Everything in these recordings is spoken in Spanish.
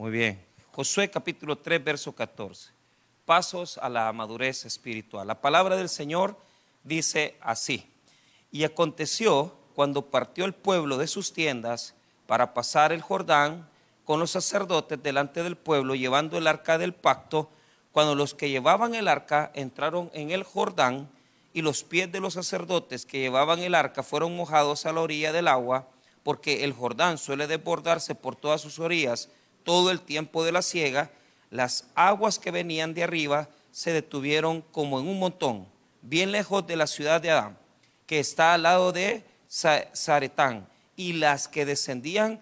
Muy bien. Josué capítulo 3, verso 14. Pasos a la madurez espiritual. La palabra del Señor dice así. Y aconteció cuando partió el pueblo de sus tiendas para pasar el Jordán con los sacerdotes delante del pueblo, llevando el arca del pacto, cuando los que llevaban el arca entraron en el Jordán, y los pies de los sacerdotes que llevaban el arca fueron mojados a la orilla del agua, porque el Jordán suele desbordarse por todas sus orillas todo el tiempo de la siega, las aguas que venían de arriba se detuvieron como en un montón, bien lejos de la ciudad de Adán, que está al lado de Zaretán, y las que descendían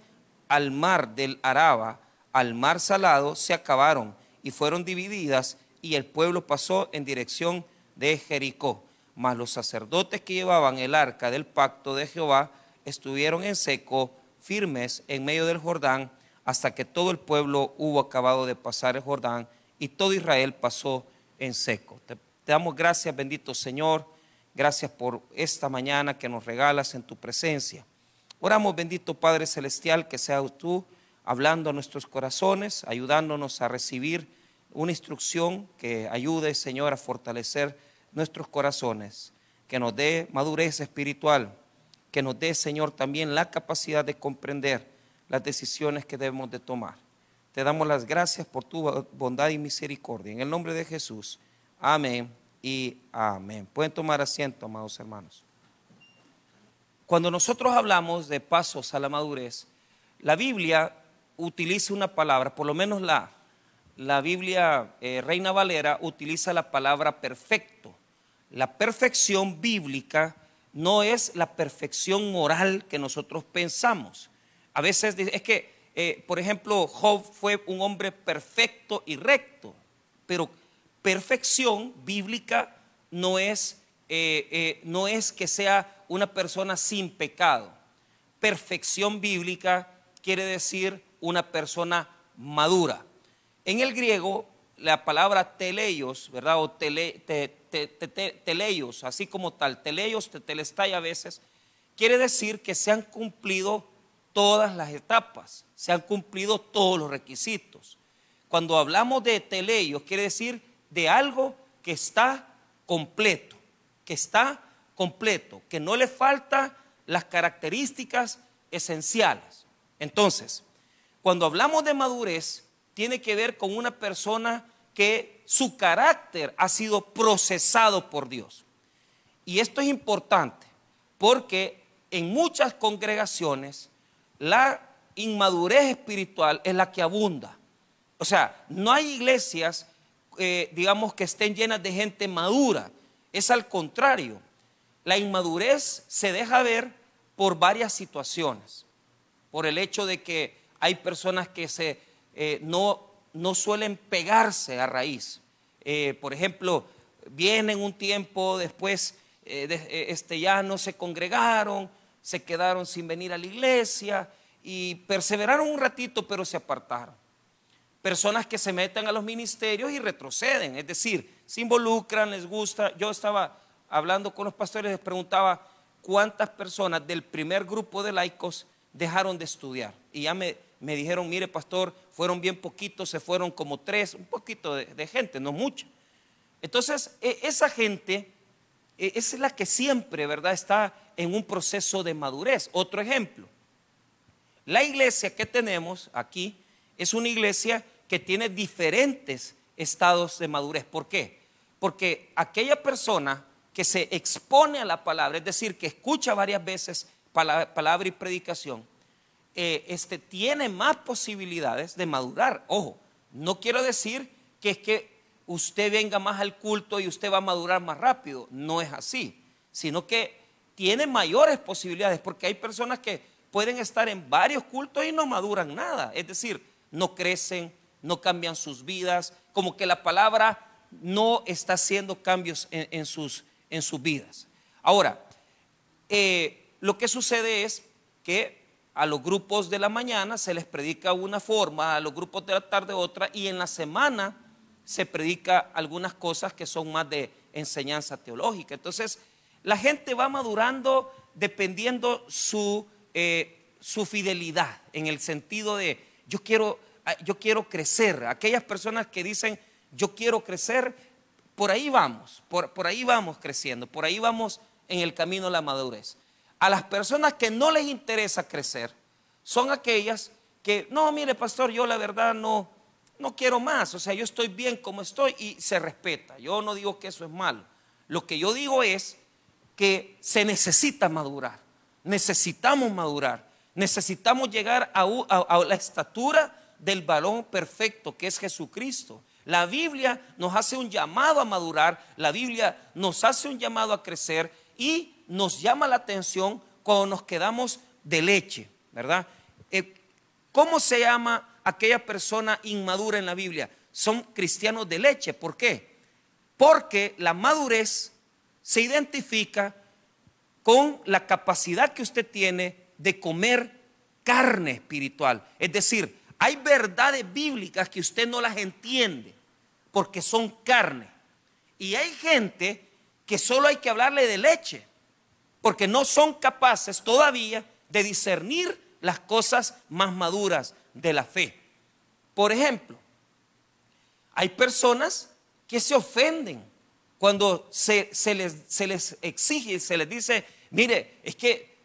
al mar del Araba, al mar salado, se acabaron y fueron divididas, y el pueblo pasó en dirección de Jericó. Mas los sacerdotes que llevaban el arca del pacto de Jehová estuvieron en seco, firmes en medio del Jordán, hasta que todo el pueblo hubo acabado de pasar el Jordán y todo Israel pasó en seco. Te, damos gracias, bendito Señor. Gracias por esta mañana que nos regalas en tu presencia. Oramos, bendito Padre Celestial, que seas tú hablando a nuestros corazones, ayudándonos a recibir una instrucción que ayude, Señor, a fortalecer nuestros corazones, que nos dé madurez espiritual, que nos dé, Señor, también la capacidad de comprender las decisiones que debemos de tomar. Te damos las gracias por tu bondad y misericordia. En el nombre de Jesús. Amén y amén. Pueden tomar asiento, amados hermanos. Cuando nosotros hablamos de pasos a la madurez, la Biblia utiliza una palabra, por lo menos la, la Biblia eh, Reina Valera utiliza la palabra perfecto. La perfección bíblica no es la perfección moral que nosotros pensamos. A veces es que, eh, por ejemplo, Job fue un hombre perfecto y recto, pero perfección bíblica no es, eh, eh, no es que sea una persona sin pecado. Perfección bíblica quiere decir una persona madura. En el griego, la palabra teleios, ¿verdad? O tele, teleios, así como tal, teleios, telestai a veces, quiere decir que se han cumplido todas las etapas, se han cumplido todos los requisitos. Cuando hablamos de teleios, quiere decir de algo que está completo, que está completo, que no le falta las características esenciales. Entonces, cuando hablamos de madurez, tiene que ver con una persona que su carácter ha sido procesado por Dios. Y esto es importante porque en muchas congregaciones la inmadurez espiritual es la que abunda. O sea, no hay iglesias, eh, digamos, que estén llenas de gente madura. Es al contrario. La inmadurez se deja ver por varias situaciones. Por el hecho de que hay personas que se, eh, no, no, suelen pegarse a raíz. Eh, por ejemplo, vienen un tiempo después, este, ya no se congregaron, se quedaron sin venir a la iglesia y perseveraron un ratito, pero se apartaron. Personas que se meten a los ministerios y retroceden, es decir, se involucran, les gusta. Yo estaba hablando con los pastores, les preguntaba cuántas personas del primer grupo de laicos dejaron de estudiar. Y ya me, me dijeron, mire pastor, fueron bien poquitos, se fueron como tres, un poquito de, de gente, no mucha. Entonces, e, esa gente e, es la que siempre, ¿verdad?, está en un proceso de madurez. Otro ejemplo, la iglesia que tenemos aquí es una iglesia que tiene diferentes estados de madurez. ¿Por qué? Porque aquella persona que se expone a la palabra, es decir, que escucha varias veces palabra y predicación, eh, este, tiene más posibilidades de madurar. Ojo, no quiero decir que es que usted venga más al culto y usted va a madurar más rápido. No es así, sino que tiene mayores posibilidades, porque hay personas que pueden estar en varios cultos y no maduran nada. Es decir, no crecen, no cambian sus vidas, como que la palabra no está haciendo cambios en, sus, en sus, vidas. Ahora, eh, lo que sucede es que a los grupos de la mañana se les predica una forma, a los grupos de la tarde otra, y en la semana se predica algunas cosas que son más de enseñanza teológica. Entonces, la gente va madurando dependiendo su, eh, su fidelidad, en el sentido de, yo quiero, ah, yo quiero crecer. Aquellas personas que dicen, yo quiero crecer, por ahí vamos, por, por ahí vamos creciendo, por ahí vamos en el camino de la madurez. A las personas que no les interesa crecer, son aquellas que, no, mire, pastor, yo la verdad no, no quiero más, o sea, yo estoy bien como estoy y se respeta. Yo no digo que eso es malo. Lo que yo digo es que se necesita madurar, necesitamos madurar, necesitamos llegar a, la estatura del varón perfecto que es Jesucristo. La Biblia nos hace un llamado a madurar, la Biblia nos hace un llamado a crecer y nos llama la atención cuando nos quedamos de leche, ¿verdad? Eh, ¿Cómo se llama aquella persona inmadura en la Biblia? Son cristianos de leche. ¿Por qué? Porque la madurez se identifica con la capacidad que usted tiene de comer carne espiritual. Es decir, hay verdades bíblicas que usted no las entiende porque son carne. Y hay gente que solo hay que hablarle de leche porque no son capaces todavía de discernir las cosas más maduras de la fe. Por ejemplo, hay personas que se ofenden cuando se, les, se les exige, se les dice, mire, es que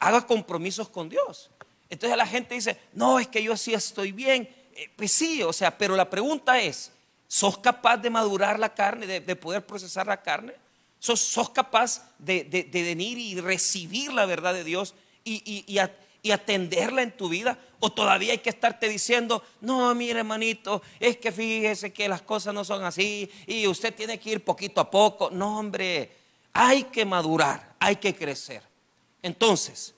haga compromisos con Dios. Entonces la gente dice, no, es que yo sí estoy bien. Eh, pues sí, o sea, pero la pregunta es, ¿sos capaz de madurar la carne, de, poder procesar la carne? ¿Sos, sos capaz de, venir y recibir la verdad de Dios y, y, y atenderla en tu vida? ¿O todavía hay que estarte diciendo, no, mire hermanito, es que fíjese que las cosas no son así y usted tiene que ir poquito a poco? No, hombre, hay que madurar, hay que crecer. Entonces,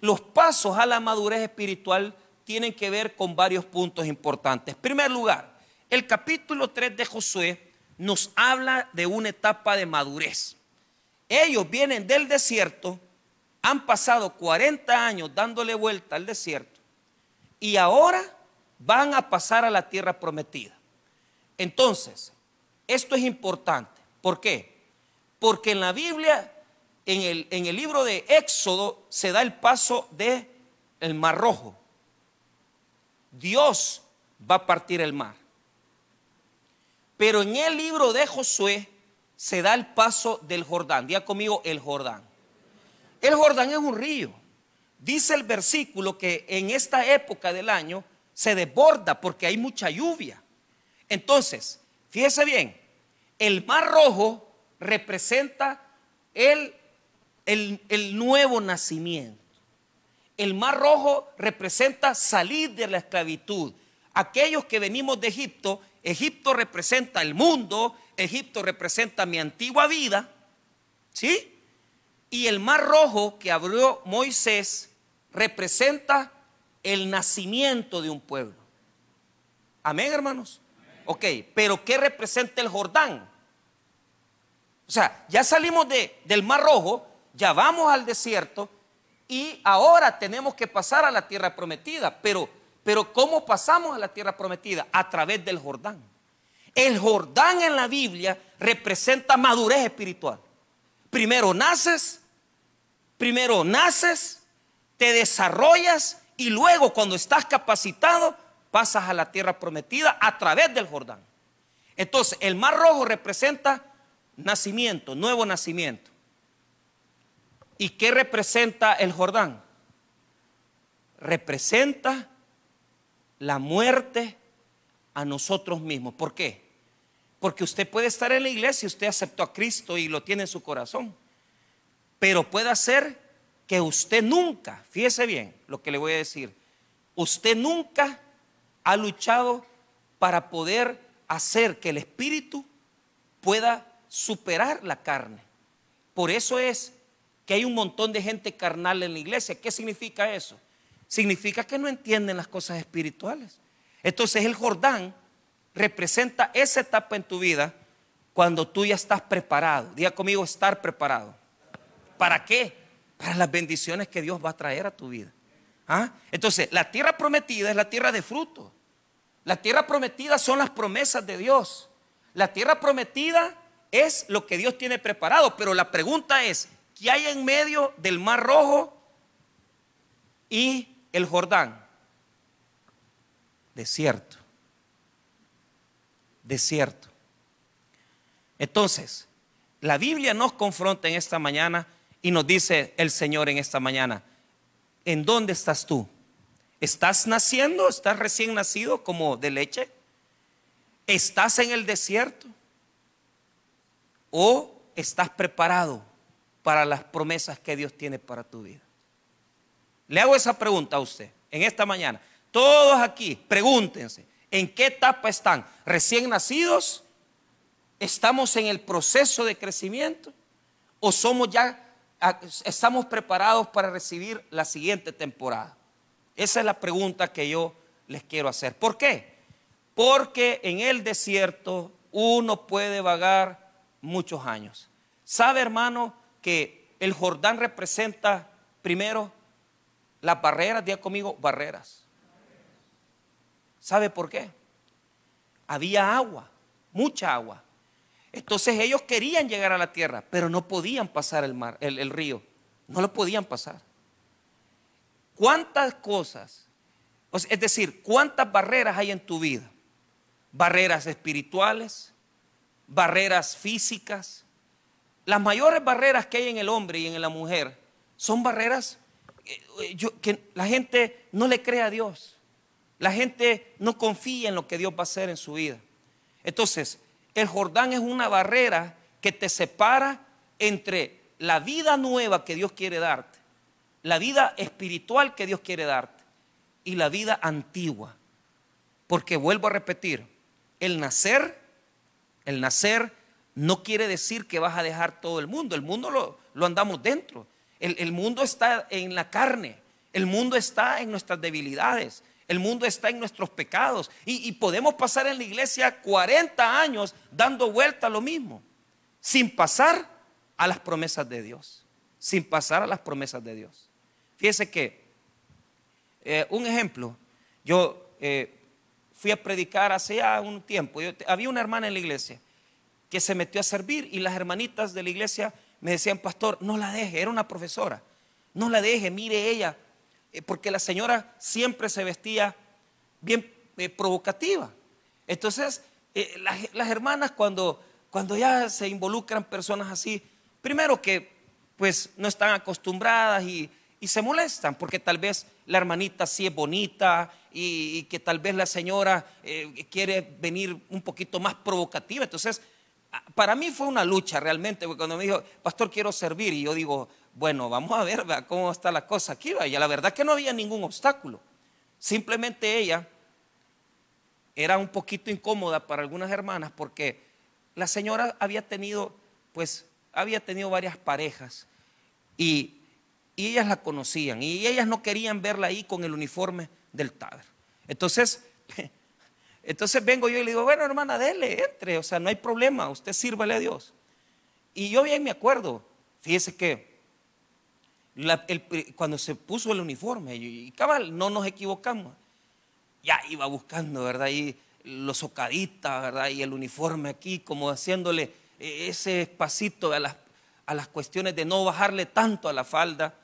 los pasos a la madurez espiritual tienen que ver con varios puntos importantes. En primer lugar, el capítulo 3 de Josué nos habla de una etapa de madurez. Ellos vienen del desierto han pasado 40 años dándole vuelta al desierto y ahora van a pasar a la tierra prometida. Entonces, esto es importante. ¿Por qué? Porque en la Biblia, en el, libro de Éxodo, se da el paso de el mar rojo. Dios va a partir el mar. Pero en el libro de Josué se da el paso del Jordán. Diga conmigo el Jordán. El Jordán es un río. Dice el versículo que en esta época del año se desborda porque hay mucha lluvia. Entonces, fíjese bien, el mar rojo representa el, el, el nuevo nacimiento. El mar rojo representa salir de la esclavitud. Aquellos que venimos de Egipto, Egipto representa el mundo, Egipto representa mi antigua vida, ¿sí? Y el mar rojo que abrió Moisés representa el nacimiento de un pueblo. Amén, hermanos. Ok, pero ¿qué representa el Jordán? O sea, ya salimos de, del mar rojo, ya vamos al desierto y ahora tenemos que pasar a la tierra prometida. Pero, pero ¿cómo pasamos a la tierra prometida? A través del Jordán. El Jordán en la Biblia representa madurez espiritual. Primero naces, Primero naces, te desarrollas y luego cuando estás capacitado pasas a la tierra prometida a través del Jordán. Entonces, el mar rojo representa nacimiento, nuevo nacimiento. ¿Y qué representa el Jordán? Representa la muerte a nosotros mismos. ¿Por qué? Porque usted puede estar en la iglesia, usted aceptó a Cristo y lo tiene en su corazón. Pero puede ser que usted nunca, fíjese bien lo que le voy a decir, usted nunca ha luchado para poder hacer que el espíritu pueda superar la carne. Por eso es que hay un montón de gente carnal en la iglesia. ¿Qué significa eso? Significa que no entienden las cosas espirituales. Entonces el Jordán representa esa etapa en tu vida cuando tú ya estás preparado. Diga conmigo, estar preparado. ¿Para qué? Para las bendiciones que Dios va a traer a tu vida. ¿Ah? Entonces, la tierra prometida es la tierra de fruto. La tierra prometida son las promesas de Dios. La tierra prometida es lo que Dios tiene preparado. Pero la pregunta es, ¿qué hay en medio del Mar Rojo y el Jordán? desierto. Desierto. Entonces, la Biblia nos confronta en esta mañana y nos dice el Señor en esta mañana, ¿en dónde estás tú? ¿Estás naciendo? ¿Estás recién nacido como de leche? ¿Estás en el desierto? ¿O estás preparado para las promesas que Dios tiene para tu vida? Le hago esa pregunta a usted en esta mañana. Todos aquí, pregúntense, ¿en qué etapa están? ¿Recién nacidos? ¿Estamos en el proceso de crecimiento? ¿O somos ya, estamos preparados para recibir la siguiente temporada? Esa es la pregunta que yo les quiero hacer. ¿Por qué? Porque en el desierto uno puede vagar muchos años. ¿Sabe, hermano, que el Jordán representa primero las barreras? Día conmigo, barreras. ¿Sabe por qué? Había agua, mucha agua. Entonces ellos querían llegar a la tierra, pero no podían pasar el mar, el, río. No lo podían pasar. ¿Cuántas cosas? Es decir, ¿cuántas barreras hay en tu vida? Barreras espirituales, barreras físicas. Las mayores barreras que hay en el hombre y en la mujer son barreras eh, que la gente no le cree a Dios. La gente no confía en lo que Dios va a hacer en su vida. Entonces, el Jordán es una barrera que te separa entre la vida nueva que Dios quiere darte, la vida espiritual que Dios quiere darte y la vida antigua. Porque vuelvo a repetir, el nacer, el nacer no quiere decir que vas a dejar todo el mundo, el mundo lo, andamos dentro, el, el mundo está en la carne, el mundo está en nuestras debilidades, el mundo está en nuestros pecados. Y, podemos pasar en la iglesia 40 años dando vuelta a lo mismo, sin pasar a las promesas de Dios. Sin pasar a las promesas de Dios. Fíjese que, eh, un ejemplo, yo eh, fui a predicar hace ya un tiempo. había una hermana en la iglesia que se metió a servir y las hermanitas de la iglesia me decían, pastor, no la deje, era una profesora, no la deje, mire ella, eh, porque la señora siempre se vestía bien eh, provocativa. Entonces, eh, las, hermanas cuando, cuando ya se involucran personas así, primero que pues no están acostumbradas y, se molestan, porque tal vez la hermanita sí es bonita y, que tal vez la señora quiere venir un poquito más provocativa. Entonces, para mí fue una lucha realmente, porque cuando me dijo, pastor, quiero servir, y yo digo, bueno, vamos a ver cómo está la cosa aquí. Y la verdad que no había ningún obstáculo. Simplemente ella era un poquito incómoda para algunas hermanas porque la señora había tenido, pues, había tenido varias parejas y, ellas la conocían y ellas no querían verla ahí con el uniforme del Taber. Entonces, entonces vengo yo y le digo, bueno, hermana, dele, entre, o sea, no hay problema, usted sírvale a Dios. Y yo bien me acuerdo, fíjese que cuando se puso el uniforme, y cabal, no nos equivocamos, ya iba buscando, ¿verdad? Y los socaditas, ¿verdad? Y el uniforme aquí, como haciéndole ese espacito a las, a las cuestiones de no bajarle tanto a la falda,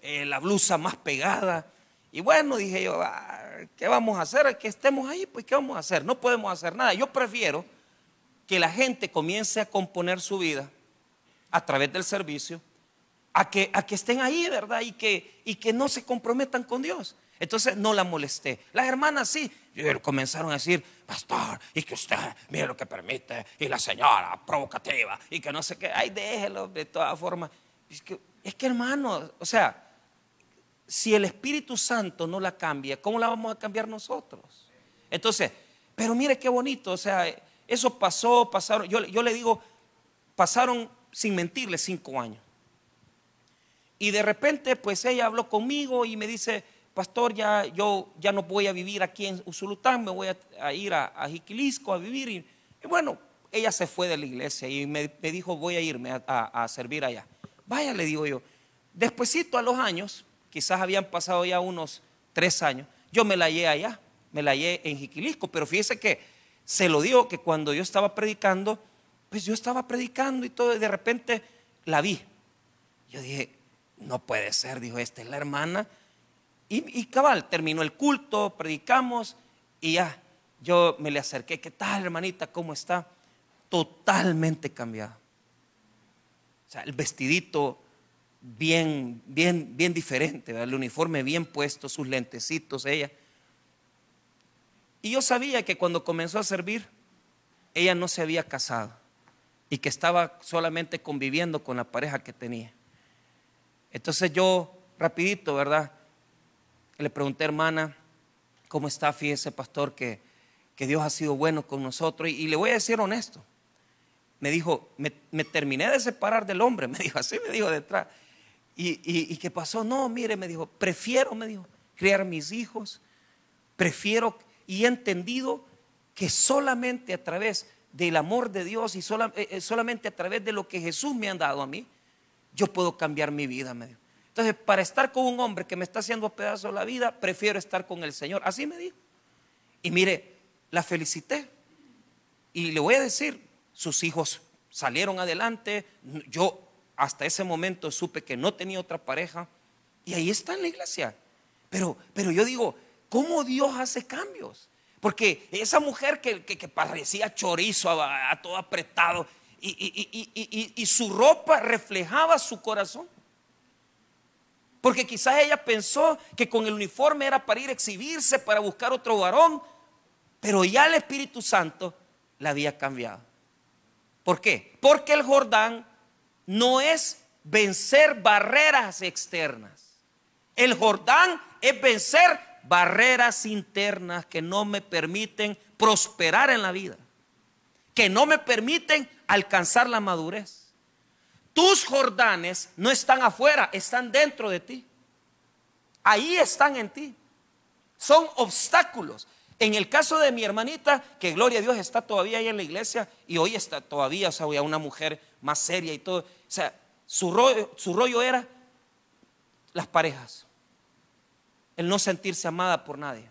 eh, la blusa más pegada. Y bueno, dije yo, ah, ¿qué vamos a hacer? Que estemos ahí, pues ¿qué vamos a hacer? No podemos hacer nada. Yo prefiero que la gente comience a componer su vida a través del servicio a que, a que estén ahí, ¿verdad? Y que, y que no se comprometan con Dios. Entonces no la molesté. Las hermanas sí, comenzaron a decir, pastor, y que usted, mire lo que permite, y la señora provocativa, y que no sé qué, ay, déjelo de todas formas. Es que, es que hermano, o sea, si el Espíritu Santo no la cambia, ¿cómo la vamos a cambiar nosotros? Entonces, pero mire qué bonito, o sea, eso pasó, pasaron, yo, yo le digo, pasaron sin mentirle cinco años. Y de repente, pues ella habló conmigo y me dice, pastor, ya yo ya no voy a vivir aquí en Usulután, me voy a, ir a, a, Jiquilisco a vivir. Y, bueno, ella se fue de la iglesia y me, dijo, voy a irme a, servir allá. Vaya, le digo yo. Despuésito a los años, quizás habían pasado ya unos tres años, yo me la hallé allá, me la hallé en Jiquilisco, pero fíjese que se lo digo que cuando yo estaba predicando, pues yo estaba predicando y todo, y de repente la vi. Yo dije, no puede ser, dijo, esta es la hermana. Y, cabal, terminó el culto, predicamos Y ya, yo me le acerqué, ¿qué tal hermanita? ¿Cómo está? Totalmente cambiada. O sea, el vestidito bien, bien, bien diferente, el uniforme bien puesto, sus lentecitos, ella. Y yo sabía que cuando comenzó a servir, ella no se había casado y que estaba solamente conviviendo con la pareja que tenía. Entonces yo, rapidito, ¿verdad? Le pregunté, hermana, ¿cómo está? Fíjese, pastor, que, que Dios ha sido bueno con nosotros. Y, le voy a decir honesto. Me dijo, me, terminé de separar del hombre, me dijo, así me dijo detrás. Y, y, qué pasó? No, mire, me dijo, prefiero, me dijo, criar mis hijos, prefiero, y he entendido que solamente a través del amor de Dios y eh, eh, solamente a través de lo que Jesús me ha dado a mí, yo puedo cambiar mi vida, me dijo. Entonces, para estar con un hombre que me está haciendo pedazos la vida, prefiero estar con el Señor. Así me dijo. Y mire, la felicité. Y le voy a decir, sus hijos salieron adelante. Yo hasta ese momento supe que no tenía otra pareja. Y ahí está en la iglesia. Pero, pero yo digo, ¿cómo Dios hace cambios? Porque esa mujer que, parecía chorizo, a, todo apretado, y su ropa reflejaba su corazón. Porque quizás ella pensó que con el uniforme era para ir a exhibirse, para buscar otro varón, pero ya el Espíritu Santo la había cambiado. ¿Por qué? Porque el Jordán no es vencer barreras externas. El Jordán es vencer barreras internas que no me permiten prosperar en la vida, que no me permiten alcanzar la madurez. Tus Jordanes no están afuera, están dentro de ti. Ahí están en ti. Son obstáculos. En el caso de mi hermanita, que gloria a Dios está todavía ahí en la iglesia y hoy está todavía, o sea, una mujer más seria y todo. O sea, su rollo, su rollo era las parejas. El no sentirse amada por nadie.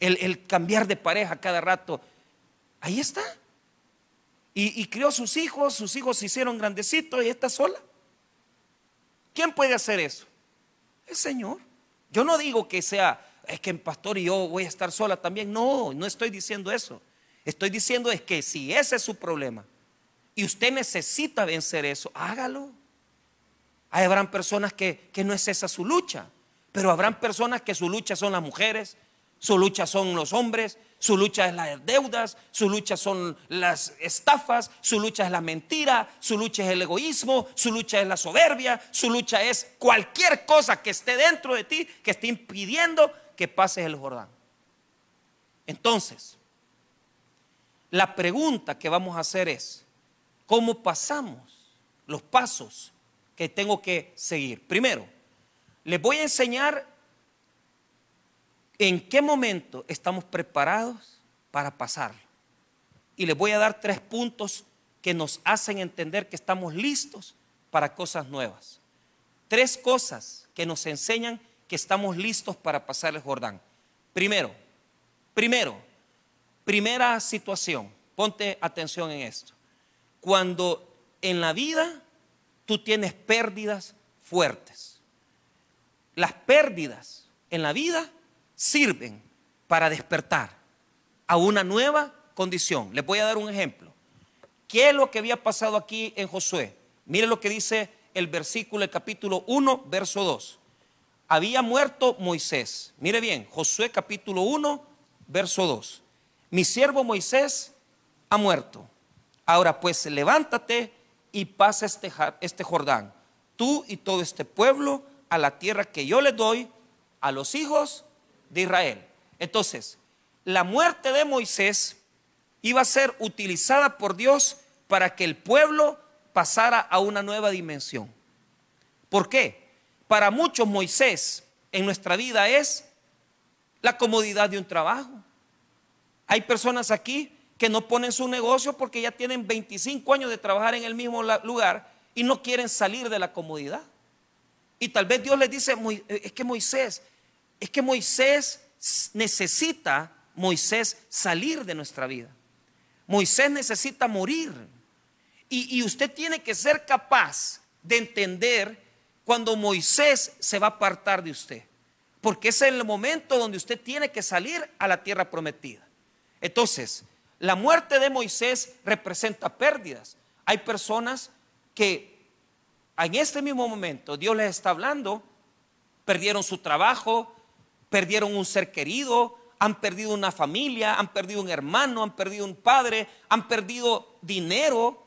El, el cambiar de pareja cada rato. Ahí está. Y, crió sus hijos, sus hijos se hicieron grandecitos y está sola. ¿Quién puede hacer eso? El Señor. Yo no digo que sea, es que el pastor y yo voy a estar sola también. No, no estoy diciendo eso. Estoy diciendo es que si ese es su problema y usted necesita vencer eso, hágalo. Habrán personas que, que no es esa su lucha, pero habrán personas que su lucha son las mujeres, su lucha son los hombres, su lucha es las deudas, su lucha son las estafas, su lucha es la mentira, su lucha es el egoísmo, su lucha es la soberbia, su lucha es cualquier cosa que esté dentro de ti que esté impidiendo que pases el Jordán. Entonces, la pregunta que vamos a hacer es, ¿cómo pasamos los pasos que tengo que seguir? Primero, les voy a enseñar en qué momento estamos preparados para pasarlo. Y les voy a dar tres puntos que nos hacen entender que estamos listos para cosas nuevas. Tres cosas que nos enseñan que estamos listos para pasar el Jordán. Primero, primero, primera situación, ponte atención en esto. Cuando en la vida tú tienes pérdidas fuertes. Las pérdidas en la vida sirven para despertar a una nueva condición. Les voy a dar un ejemplo. ¿Qué es lo que había pasado aquí en Josué? Mire lo que dice el versículo, el capítulo 1, verso 2. Había muerto Moisés. Mire bien, Josué capítulo 1, verso 2. Mi siervo Moisés ha muerto. Ahora pues levántate y pasa este, este Jordán, tú y todo este pueblo, a la tierra que yo le doy a los hijos de Israel. Entonces, la muerte de Moisés iba a ser utilizada por Dios para que el pueblo pasara a una nueva dimensión. ¿Por qué? Para muchos Moisés en nuestra vida es la comodidad de un trabajo. Hay personas aquí que no ponen su negocio porque ya tienen 25 años de trabajar en el mismo lugar y no quieren salir de la comodidad. Y tal vez Dios les dice, es que Moisés, es que Moisés necesita, Moisés, salir de nuestra vida. Moisés necesita morir. Y, usted tiene que ser capaz de entender cuando Moisés se va a apartar de usted. porque es el momento donde usted tiene que salir a la tierra prometida. Entonces, la muerte de Moisés representa pérdidas. Hay personas que en este mismo momento Dios les está hablando, perdieron su trabajo, perdieron un ser querido, han perdido una familia, han perdido un hermano, han perdido un padre, han perdido dinero.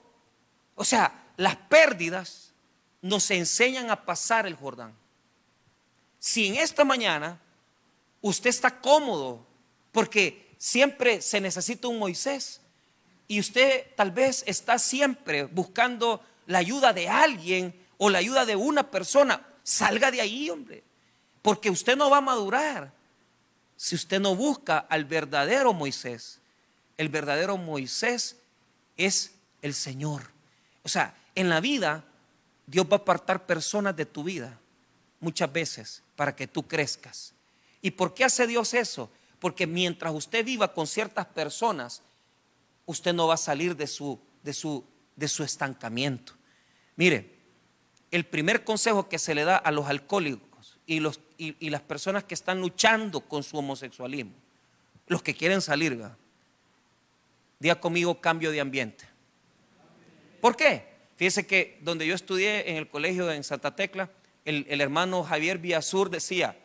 O sea, las pérdidas nos enseñan a pasar el Jordán. Si en esta mañana usted está cómodo, porque siempre se necesita un Moisés, y usted tal vez está siempre buscando la ayuda de alguien o la ayuda de una persona, salga de ahí, hombre, porque usted no va a madurar si usted no busca al verdadero Moisés. El verdadero Moisés es el Señor. O sea, en la vida Dios va a apartar personas de tu vida muchas veces para que tú crezcas. ¿Y por qué hace Dios eso? Porque mientras usted viva con ciertas personas, usted no va a salir de su, de su, de su estancamiento. Mire, el primer consejo que se le da a los alcohólicos y, los, y, las personas que están luchando con su homosexualismo, los que quieren salir, diga conmigo cambio de ambiente. ¿Por qué? Fíjese que donde yo estudié en el colegio en Santa Tecla, el, hermano Javier Villasur decía,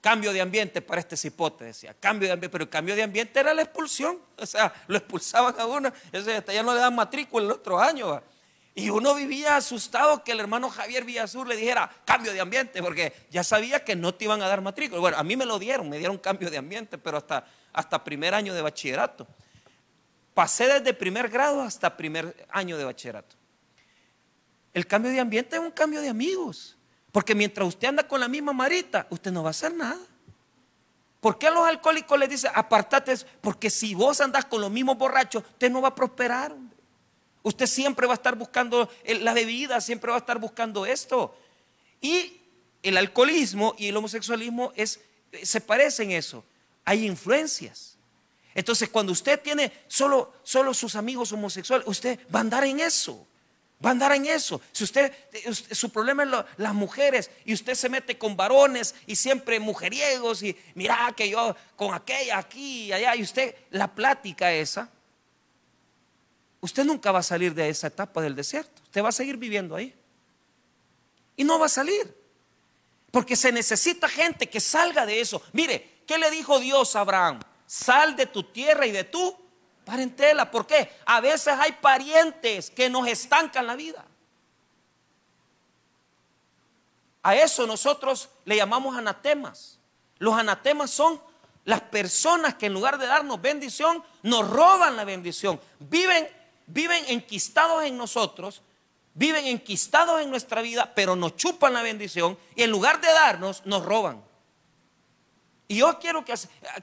cambio de ambiente para este cipote, decía, cambio de ambiente, pero el cambio de ambiente era la expulsión, o sea, lo expulsaban a uno, hasta ya no le dan matrícula el otro año. Y uno vivía asustado que el hermano Javier Villasur le dijera cambio de ambiente, porque ya sabía que no te iban a dar matrícula. Bueno, a mí me lo dieron, me dieron cambio de ambiente, pero hasta, hasta primer año de bachillerato. Pasé desde primer grado hasta primer año de bachillerato. El cambio de ambiente es un cambio de amigos. Porque mientras usted anda con la misma marita, usted no va a hacer nada. ¿Por qué a los alcohólicos les dice apartate? Porque si vos andás con los mismos borrachos, usted no va a prosperar. Usted siempre va a estar buscando la bebida, siempre va a estar buscando esto. Y el alcoholismo y el homosexualismo es, se parecen eso. Hay influencias. Entonces, cuando usted tiene solo, solo sus amigos homosexuales, usted va a andar en eso. Va a andar en eso. Si usted, su problema es las mujeres y usted se mete con varones y siempre mujeriegos y mira que yo con aquella aquí y allá y usted la plática esa, usted nunca va a salir de esa etapa del desierto. Usted va a seguir viviendo ahí. Y no va a salir. Porque se necesita gente que salga de eso. Mire, ¿qué le dijo Dios a Abraham? Sal de tu tierra y de tu parentela. ¿Por qué? A veces hay parientes que nos estancan la vida. A eso nosotros le llamamos anatemas. Los anatemas son las personas que en lugar de darnos bendición, nos roban la bendición. Viven viven enquistados en nosotros, viven enquistados en nuestra vida, pero nos chupan la bendición y en lugar de darnos, nos roban. Y yo quiero que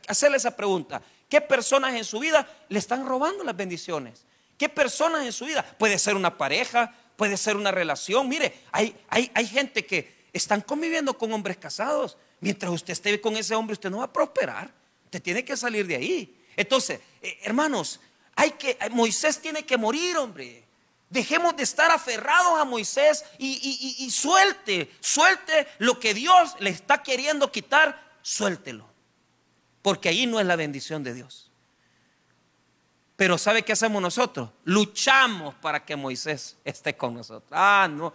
hacerle esa pregunta. ¿Qué personas en su vida le están robando las bendiciones? ¿Qué personas en su vida? Puede ser una pareja, puede ser una relación. Mire, hay, hay, hay gente que están conviviendo con hombres casados. Mientras usted esté con ese hombre, usted no va a prosperar. Usted tiene que salir de ahí. Entonces, eh, hermanos, hay que, Moisés tiene que morir, hombre. Dejemos de estar aferrados a Moisés y, suelte, suelte lo que Dios le está queriendo quitar, suéltelo. Porque ahí no es la bendición de Dios. Pero ¿sabe qué hacemos nosotros? Luchamos para que Moisés esté con nosotros. Ah, no,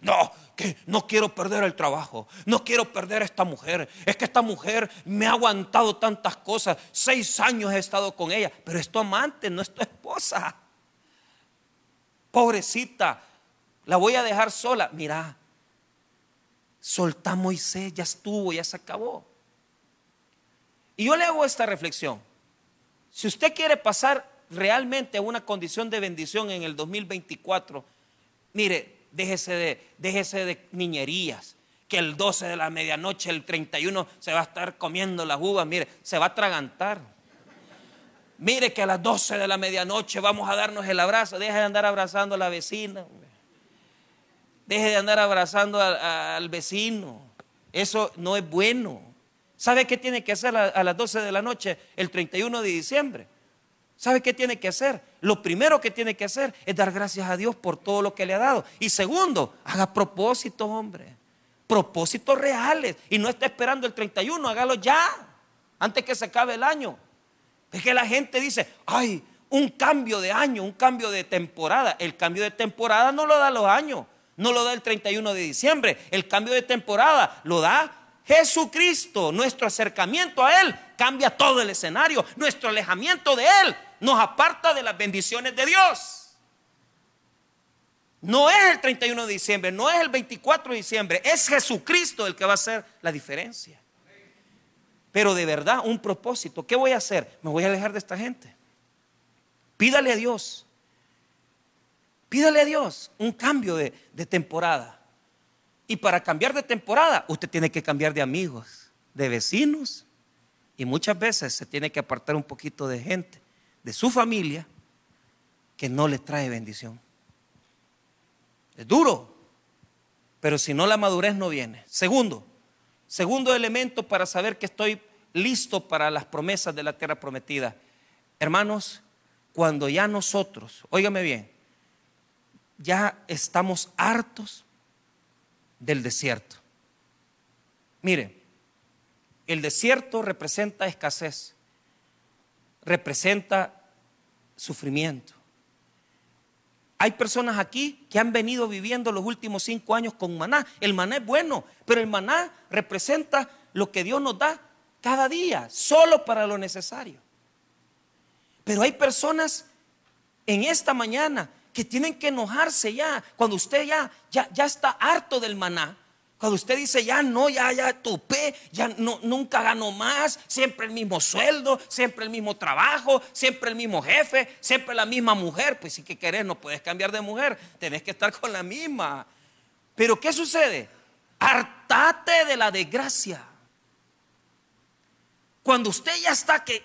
no, que no quiero perder el trabajo, no quiero perder a esta mujer. Es que esta mujer me ha aguantado tantas cosas. Seis años he estado con ella, pero es tu amante, no es tu esposa. Pobrecita, la voy a dejar sola. Mira, solta a Moisés, ya estuvo, ya se acabó. Y yo le hago esta reflexión. Si usted quiere pasar realmente a una condición de bendición en el 2024, mire, déjese de, déjese de niñerías. Que el 12 de la medianoche, el 31, se va a estar comiendo las uvas, mire, se va a atragantar. Mire que a las 12 de la medianoche vamos a darnos el abrazo. Deje de andar abrazando a la vecina. Deje de andar abrazando al vecino. Eso no es bueno. ¿Sabe qué tiene que hacer a, las 12 de la noche el 31 de diciembre? ¿Sabe qué tiene que hacer? Lo primero que tiene que hacer es dar gracias a Dios por todo lo que le ha dado. Y segundo, haga propósito, hombre. propósitos reales y no esté esperando el 31, hágalo ya, antes que se acabe el año. Es que la gente dice, ay, un cambio de año, un cambio de temporada. El cambio de temporada no lo da los años, no lo da el 31 de diciembre. El cambio de temporada lo da Jesucristo. Nuestro acercamiento a Él cambia todo el escenario. Nuestro alejamiento de Él nos aparta de las bendiciones de Dios. No es el 31 de diciembre, no es el 24 de diciembre, es Jesucristo el que va a hacer la diferencia. Pero de verdad, un propósito. ¿Qué voy a hacer? Me voy a alejar de esta gente. Pídale a Dios. Pídale a Dios un cambio de, de temporada. Y para cambiar de temporada, usted tiene que cambiar de amigos, de vecinos. Y muchas veces se tiene que apartar un poquito de gente, de su familia, que no le trae bendición. Es duro, pero si no la madurez no viene. Segundo, segundo elemento para saber que estoy listo para las promesas de la tierra prometida. Hermanos, cuando ya nosotros, óigame bien, ya estamos hartos del desierto. Mire, el desierto representa escasez, representa sufrimiento, hay personas aquí que han venido viviendo los últimos cinco años con maná. El maná es bueno, pero el maná representa lo que Dios nos da cada día, solo para lo necesario. Pero hay personas en esta mañana que tienen que enojarse ya, cuando usted ya, ya, ya está harto del maná, cuando usted dice, ya no, ya, ya topé, ya no, nunca gano más, siempre el mismo sueldo, siempre el mismo trabajo, siempre el mismo jefe, siempre la misma mujer, pues si que querés, no puedes cambiar de mujer, tenés que estar con la misma. Pero ¿qué sucede? Hartate de la desgracia. Cuando usted ya está que,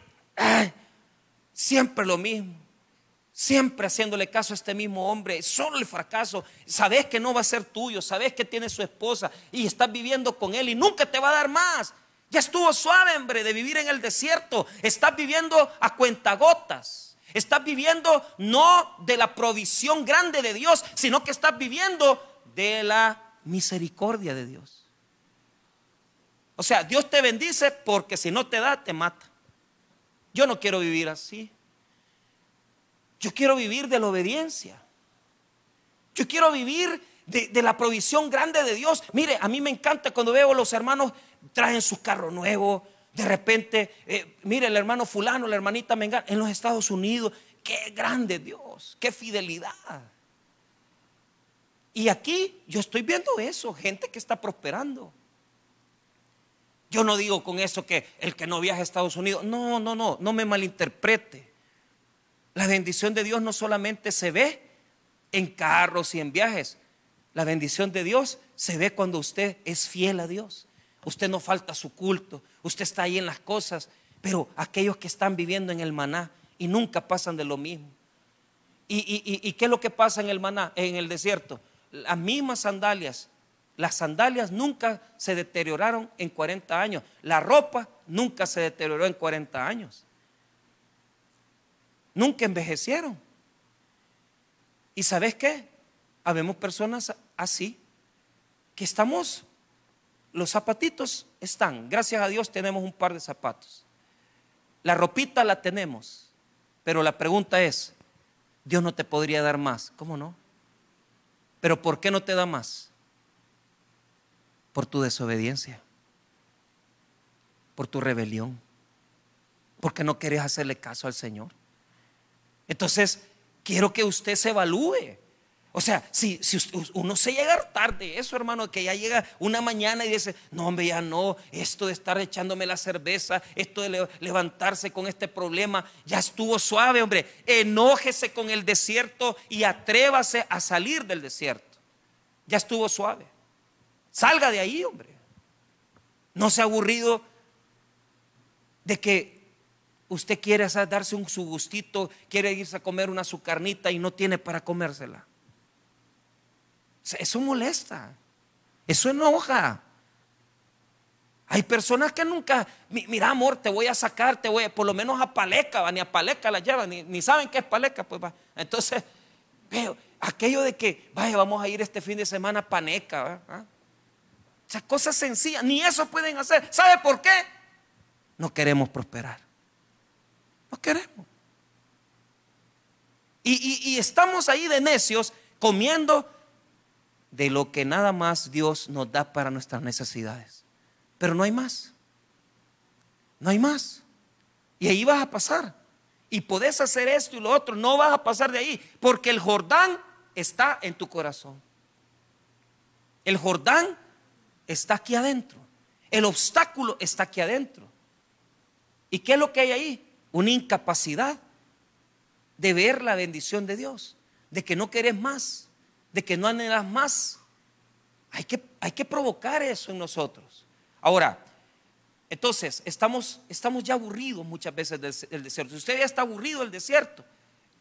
siempre lo mismo siempre haciéndole caso a este mismo hombre, solo el fracaso, sabes que no va a ser tuyo, sabes que tiene su esposa y estás viviendo con él y nunca te va a dar más. Ya estuvo suave, hombre, de vivir en el desierto. Estás viviendo a cuentagotas. Estás viviendo no de la provisión grande de Dios, sino que estás viviendo de la misericordia de Dios. O sea, Dios te bendice porque si no te da, te mata. Yo no quiero vivir así. Yo quiero vivir de la obediencia. Yo quiero vivir de, la provisión grande de Dios. Mire, a mí me encanta cuando veo los hermanos traen sus carros nuevos. De repente, eh, mire, el hermano fulano, la hermanita Mengana, en los Estados Unidos. Qué grande Dios, qué fidelidad. Y aquí yo estoy viendo eso, gente que está prosperando. Yo no digo con eso que el que no viaja a Estados Unidos, no, no, no, no me malinterprete. La bendición de Dios no solamente se ve en carros y en viajes. La bendición de Dios se ve cuando usted es fiel a Dios. Usted no falta su culto, usted está ahí en las cosas, pero aquellos que están viviendo en el maná y nunca pasan de lo mismo. ¿Y, qué es lo que pasa en el maná, en el desierto? Las mismas sandalias, las sandalias nunca se deterioraron en 40 años, la ropa nunca se deterioró en 40 años nunca envejecieron. ¿Y sabes qué? Habemos personas así que estamos, los zapatitos están, gracias a Dios tenemos un par de zapatos. La ropita la tenemos, pero la pregunta es, Dios no te podría dar más, ¿cómo no? Pero ¿por qué no te da más? Por tu desobediencia, por tu rebelión, porque no quieres hacerle caso al Señor. Entonces, quiero que usted se evalúe. O sea, si, uno se llega tarde, eso hermano, que ya llega una mañana y dice, no hombre, ya no, esto de estar echándome la cerveza, esto de levantarse con este problema, ya estuvo suave, hombre, enójese con el desierto y atrévase a salir del desierto. Ya estuvo suave. Salga de ahí, hombre. No se ha aburrido de que usted quiere darse un su gustito, quiere irse a comer una su carnita y no tiene para comérsela. Eso molesta, eso enoja. Hay personas que nunca, mira amor, te voy a sacar, te voy a, por lo menos a paleca, ni a paleca la llevan, ni, saben qué es paleca, pues va. Entonces, veo, aquello de que, vaya, vamos a ir este fin de semana a paneca, ¿Ah? O sea, cosas sencillas, ni eso pueden hacer. ¿Sabe por qué? No queremos prosperar. No queremos. Y, y estamos ahí de necios comiendo de lo que nada más Dios nos da para nuestras necesidades. Pero no hay más. No hay más. Y ahí vas a pasar. Y podés hacer esto y lo otro. No vas a pasar de ahí. Porque el Jordán está en tu corazón. El Jordán está aquí adentro. El obstáculo está aquí adentro. ¿Y qué es lo que hay ahí? Una incapacidad de ver la bendición de Dios, de que no querés más, de que no anhelas más. Hay que, hay que provocar eso en nosotros. Ahora, entonces, estamos, estamos ya aburridos muchas veces del, desierto. Si usted ya está aburrido del desierto,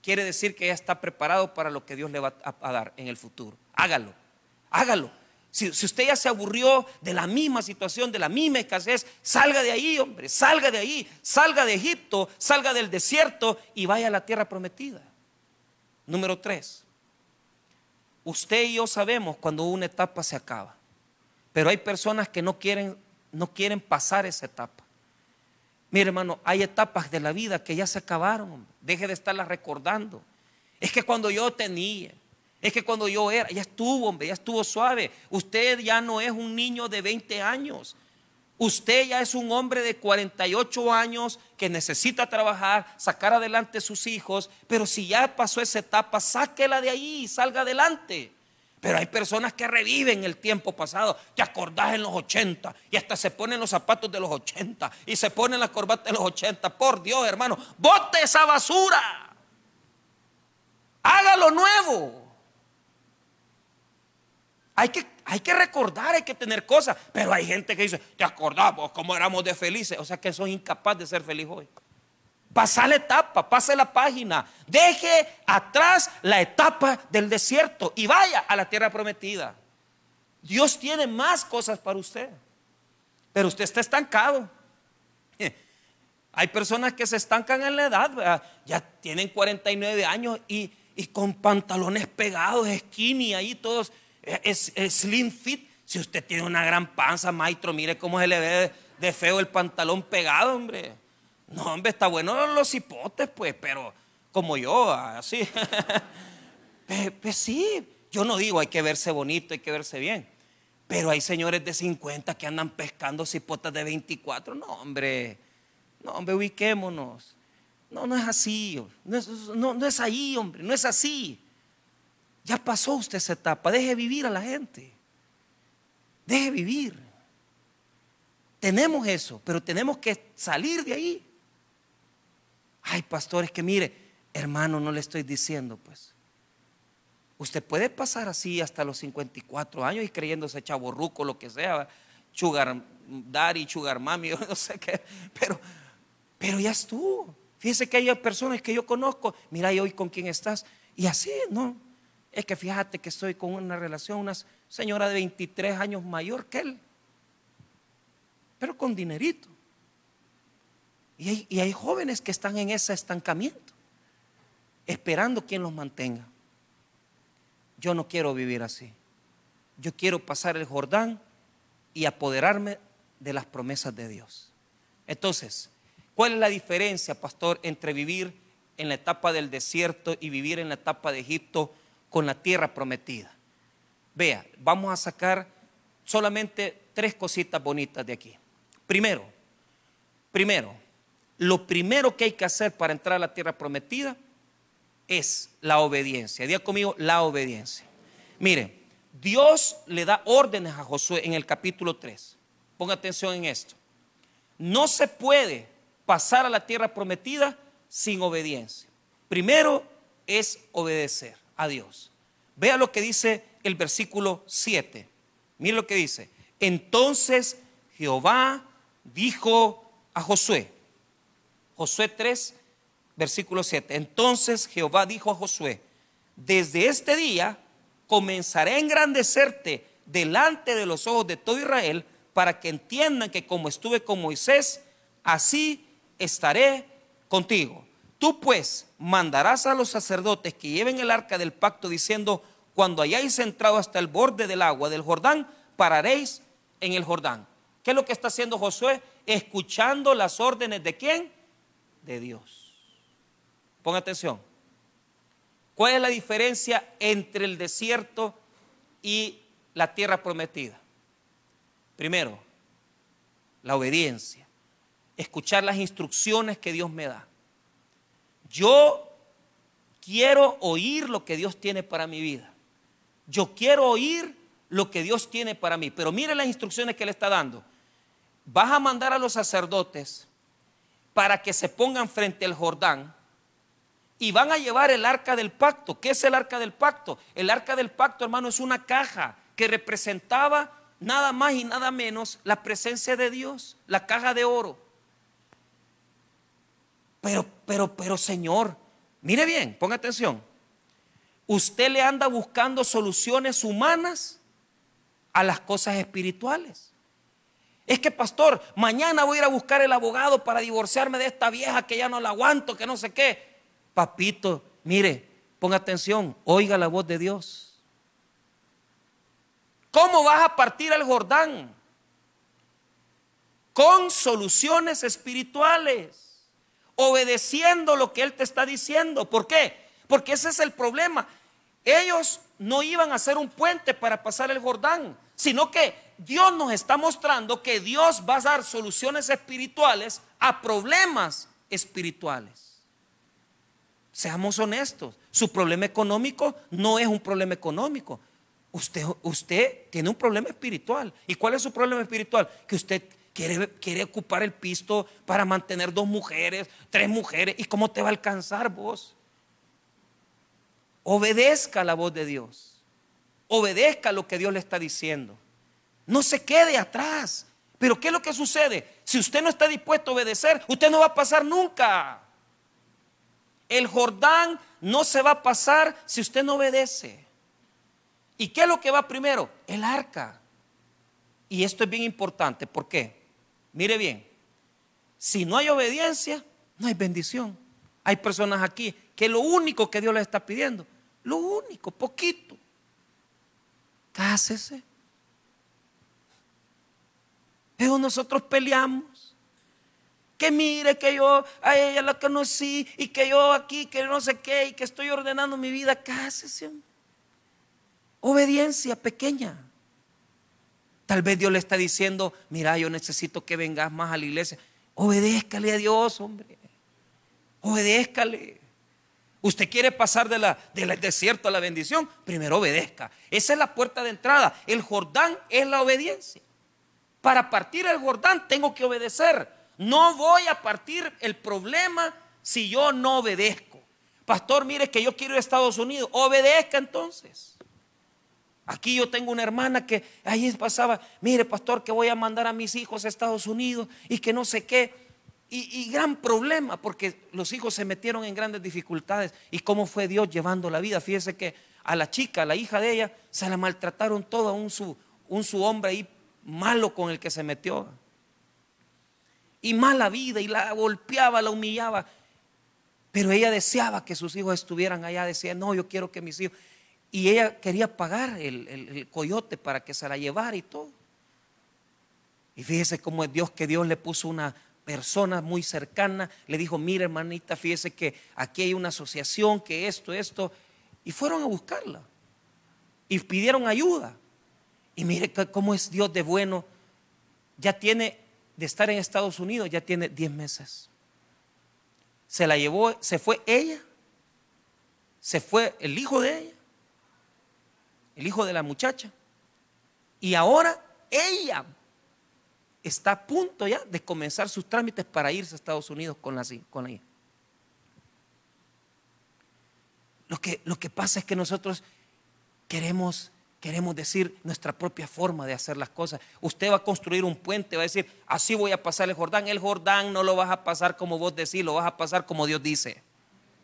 quiere decir que ya está preparado para lo que Dios le va a dar en el futuro. Hágalo, hágalo. Si, usted ya se aburrió de la misma situación, de la misma escasez, salga de ahí, hombre, salga de ahí, salga de Egipto, salga del desierto y vaya a la tierra prometida. Número tres, usted y yo sabemos cuando una etapa se acaba, pero hay personas que no quieren, no quieren pasar esa etapa. Mire, hermano, hay etapas de la vida que ya se acabaron, deje de estarlas recordando. Es que cuando yo tenía, es que cuando yo era, ya estuvo, hombre, ya estuvo suave. Usted ya no es un niño de 20 años. Usted ya es un hombre de 48 años que necesita trabajar, sacar adelante sus hijos, pero si ya pasó esa etapa, sáquela de ahí y salga adelante. Pero hay personas que reviven el tiempo pasado. Te acordás en los 80 y hasta se ponen los zapatos de los 80 y se ponen la corbata de los 80. Por Dios, hermano, bote esa basura. Hágalo nuevo. Hay que, hay que recordar, hay que tener cosas. Pero hay gente que dice, ¿te acordamos cómo éramos de felices? O sea que sos incapaz de ser feliz hoy. Pasa la etapa, pase la página. Deje atrás la etapa del desierto y vaya a la tierra prometida. Dios tiene más cosas para usted. Pero usted está estancado. Hay personas que se estancan en la edad, ya tienen 49 años y, y con pantalones pegados, skinny, ahí todos es, slim fit. Si usted tiene una gran panza, maestro, mire cómo se le ve de feo el pantalón pegado, hombre. No, hombre, está bueno los hipotes, pues, pero como yo, así. pues, sí, yo no digo hay que verse bonito, hay que verse bien. Pero hay señores de 50 que andan pescando cipotas de 24. No, hombre, no, hombre, ubiquémonos. No, no es así. No es, no es ahí, hombre, no es así. Ya pasó usted esa etapa. Deje vivir a la gente. Deje vivir. Tenemos eso, pero tenemos que salir de ahí. Ay, pastores, que mire, hermano, no le estoy diciendo, pues. Usted puede pasar así hasta los 54 años y creyéndose chaborruco, lo que sea, chugar daddy, chugar mami, no sé qué, pero, pero ya estuvo. Fíjese que hay personas que yo conozco, mira, y hoy con quién estás, y así, ¿no? Es que fíjate que estoy con una relación, una señora de 23 años mayor que él, pero con dinerito. Y hay, jóvenes que están en ese estancamiento, esperando quien los mantenga. Yo no quiero vivir así. Yo quiero pasar el Jordán y apoderarme de las promesas de Dios. Entonces, ¿cuál es la diferencia, pastor, entre vivir en la etapa del desierto y vivir en la etapa de Egipto con la tierra prometida. Vea, vamos a sacar solamente tres cositas bonitas de aquí. Primero, primero, lo primero que hay que hacer para entrar a la tierra prometida es la obediencia. Diga conmigo, la obediencia. Mire, Dios le da órdenes a Josué en el capítulo 3. Ponga atención en esto. No se puede pasar a la tierra prometida sin obediencia. Primero es obedecer a Dios. Vea lo que dice el versículo 7. Mire lo que dice. Entonces Jehová dijo a Josué, Josué 3, versículo 7. Entonces Jehová dijo a Josué, desde este día comenzaré a engrandecerte delante de los ojos de todo Israel para que entiendan que como estuve con Moisés, así estaré contigo. Tú pues mandarás a los sacerdotes que lleven el arca del pacto diciendo, cuando hayáis entrado hasta el borde del agua del Jordán, pararéis en el Jordán. ¿Qué es lo que está haciendo Josué? Escuchando las órdenes de quién? De Dios. Ponga atención. ¿Cuál es la diferencia entre el desierto y la tierra prometida? Primero, la obediencia. Escuchar las instrucciones que Dios me da. Yo quiero oír lo que Dios tiene para mi vida. Yo quiero oír lo que Dios tiene para mí. Pero mire las instrucciones que le está dando. Vas a mandar a los sacerdotes para que se pongan frente al Jordán y van a llevar el arca del pacto. ¿Qué es el arca del pacto? El arca del pacto, hermano, es una caja que representaba nada más y nada menos la presencia de Dios, la caja de oro. Pero, pero, pero, Señor, mire bien, ponga atención. Usted le anda buscando soluciones humanas a las cosas espirituales. Es que, pastor, mañana voy a ir a buscar el abogado para divorciarme de esta vieja que ya no la aguanto, que no sé qué. Papito, mire, ponga atención, oiga la voz de Dios. ¿Cómo vas a partir el Jordán? Con soluciones espirituales, obedeciendo lo que Él te está diciendo. ¿Por qué? Porque ese es el problema. Ellos no iban a hacer un puente para pasar el Jordán, sino que Dios nos está mostrando que Dios va a dar soluciones espirituales a problemas espirituales. Seamos honestos, su problema económico no es un problema económico. Usted, usted tiene un problema espiritual. ¿Y cuál es su problema espiritual? Que usted quiere, ocupar el pisto para mantener dos mujeres, tres mujeres. ¿Y cómo te va a alcanzar vos? Obedezca la voz de Dios. Obedezca lo que Dios le está diciendo. No se quede atrás. Pero ¿qué es lo que sucede? Si usted no está dispuesto a obedecer, usted no va a pasar nunca. El Jordán no se va a pasar si usted no obedece. ¿Y qué es lo que va primero? El arca. Y esto es bien importante. ¿Por qué? Mire bien. Si no hay obediencia, no hay bendición. Hay personas aquí que lo único que Dios les está pidiendo lo único, poquito. Cásese. Pero nosotros peleamos. Que mire que yo a ella la conocí y que yo aquí, que no sé qué, y que estoy ordenando mi vida. Cásese. Obediencia pequeña. Tal vez Dios le está diciendo, mira, yo necesito que vengas más a la iglesia. Obedézcale a Dios, hombre. Obedézcale. Usted quiere pasar de la, del desierto a la bendición, primero obedezca. Esa es la puerta de entrada. El Jordán es la obediencia. Para partir el Jordán tengo que obedecer. No voy a partir el problema si yo no obedezco. Pastor, mire que yo quiero ir a Estados Unidos. Obedezca entonces. Aquí yo tengo una hermana que ahí pasaba, mire pastor, que voy a mandar a mis hijos a Estados Unidos y que no sé qué. Y, gran problema, porque los hijos se metieron en grandes dificultades. ¿Y cómo fue Dios llevando la vida? Fíjese que a la chica, a la hija de ella, se la maltrataron toda, un su, un su hombre ahí malo con el que se metió. Y mala vida, y la golpeaba, la humillaba. Pero ella deseaba que sus hijos estuvieran allá, decía, no, yo quiero que mis hijos... Y ella quería pagar el, el coyote para que se la llevara y todo. Y fíjese cómo es Dios, que Dios le puso una, persona muy cercana le dijo, mire hermanita, fíjese que aquí hay una asociación, que esto, esto, y fueron a buscarla y pidieron ayuda. Y mire cómo es Dios de bueno, ya tiene de estar en Estados Unidos, ya tiene 10 meses. Se la llevó, se fue ella, se fue el hijo de ella, el hijo de la muchacha, y ahora ella está a punto ya de comenzar sus trámites para irse a Estados Unidos con la, con hija. Lo que, lo que pasa es que nosotros queremos, queremos decir nuestra propia forma de hacer las cosas. Usted va a construir un puente, va a decir, así voy a pasar el Jordán. El Jordán no lo vas a pasar como vos decís, lo vas a pasar como Dios dice.